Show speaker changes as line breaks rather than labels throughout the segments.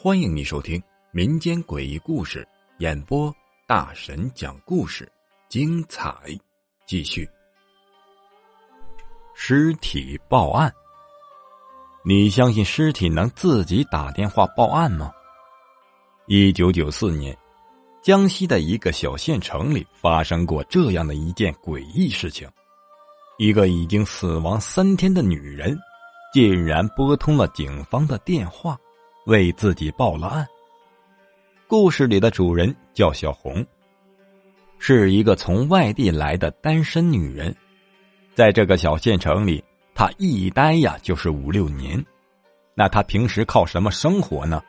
欢迎你收听民间诡异故事演播，大神讲故事，精彩继续。尸体报案，你相信尸体能自己打电话报案吗？一九九四年，江西的一个小县城里发生过这样的一件诡异事情：一个已经死亡三天的女人，竟然拨通了警方的电话，为自己报了案。故事里的主人叫小红，是一个从外地来的单身女人，在这个小县城里，她一待呀就是五六年。那她平时靠什么生活呢？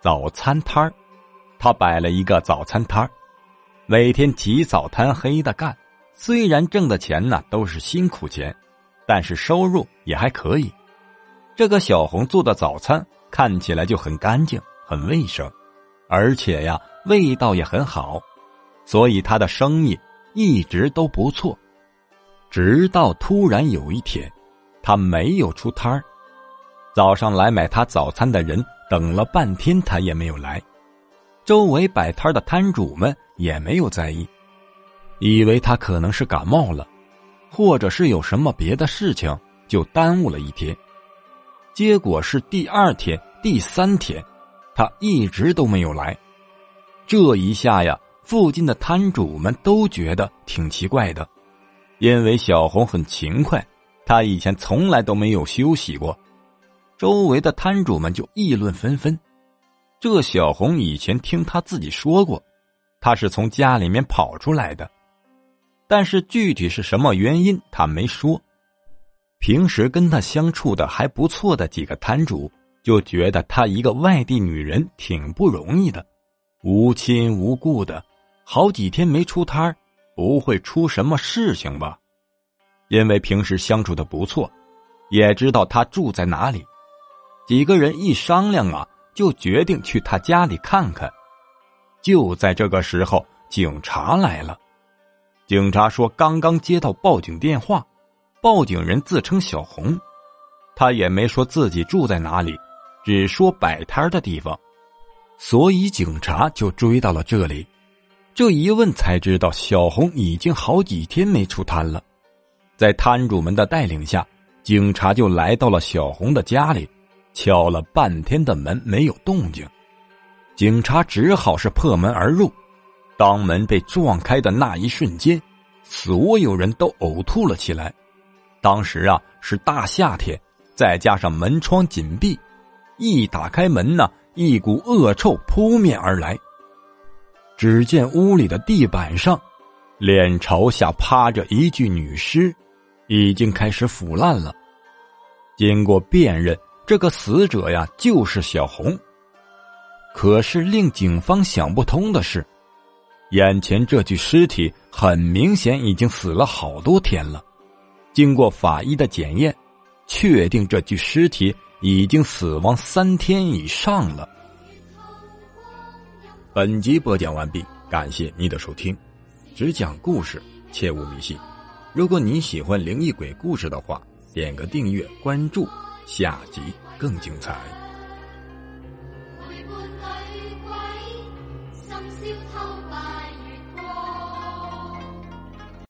早餐摊儿，他摆了一个早餐摊儿，每天起早贪黑的干。虽然挣的钱呢都是辛苦钱，但是收入也还可以。这个小红做的早餐看起来就很干净、很卫生，而且呀味道也很好，所以他的生意一直都不错。直到突然有一天，他没有出摊儿，早上来买他早餐的人。等了半天，他也没有来。周围摆摊的摊主们也没有在意，以为他可能是感冒了，或者是有什么别的事情，就耽误了一天。结果是第二天、第三天，他一直都没有来。这一下呀，附近的摊主们都觉得挺奇怪的，因为小红很勤快，她以前从来都没有休息过。周围的摊主们就议论纷纷。这小红以前听他自己说过，他是从家里面跑出来的，但是具体是什么原因他没说。平时跟他相处的还不错的几个摊主就觉得他一个外地女人挺不容易的，无亲无故的，好几天没出摊不会出什么事情吧？因为平时相处的不错，也知道他住在哪里。几个人一商量啊，就决定去他家里看看。就在这个时候，警察来了。警察说刚刚接到报警电话，报警人自称小红，他也没说自己住在哪里，只说摆摊的地方。所以警察就追到了这里。这一问才知道，小红已经好几天没出摊了。在摊主们的带领下，警察就来到了小红的家里。敲了半天的门没有动静，警察只好是破门而入。当门被撞开的那一瞬间，所有人都呕吐了起来。当时啊是大夏天，再加上门窗紧闭，一打开门呢，一股恶臭扑面而来。只见屋里的地板上，脸朝下趴着一具女尸，已经开始腐烂了。经过辨认。这个死者呀，就是小红。可是令警方想不通的是，眼前这具尸体很明显已经死了好多天了。经过法医的检验，确定这具尸体已经死亡三天以上了。本集播讲完毕，感谢您的收听。只讲故事，切勿迷信。如果你喜欢灵异鬼故事的话，点个订阅关注，下集更精彩。今宵偷白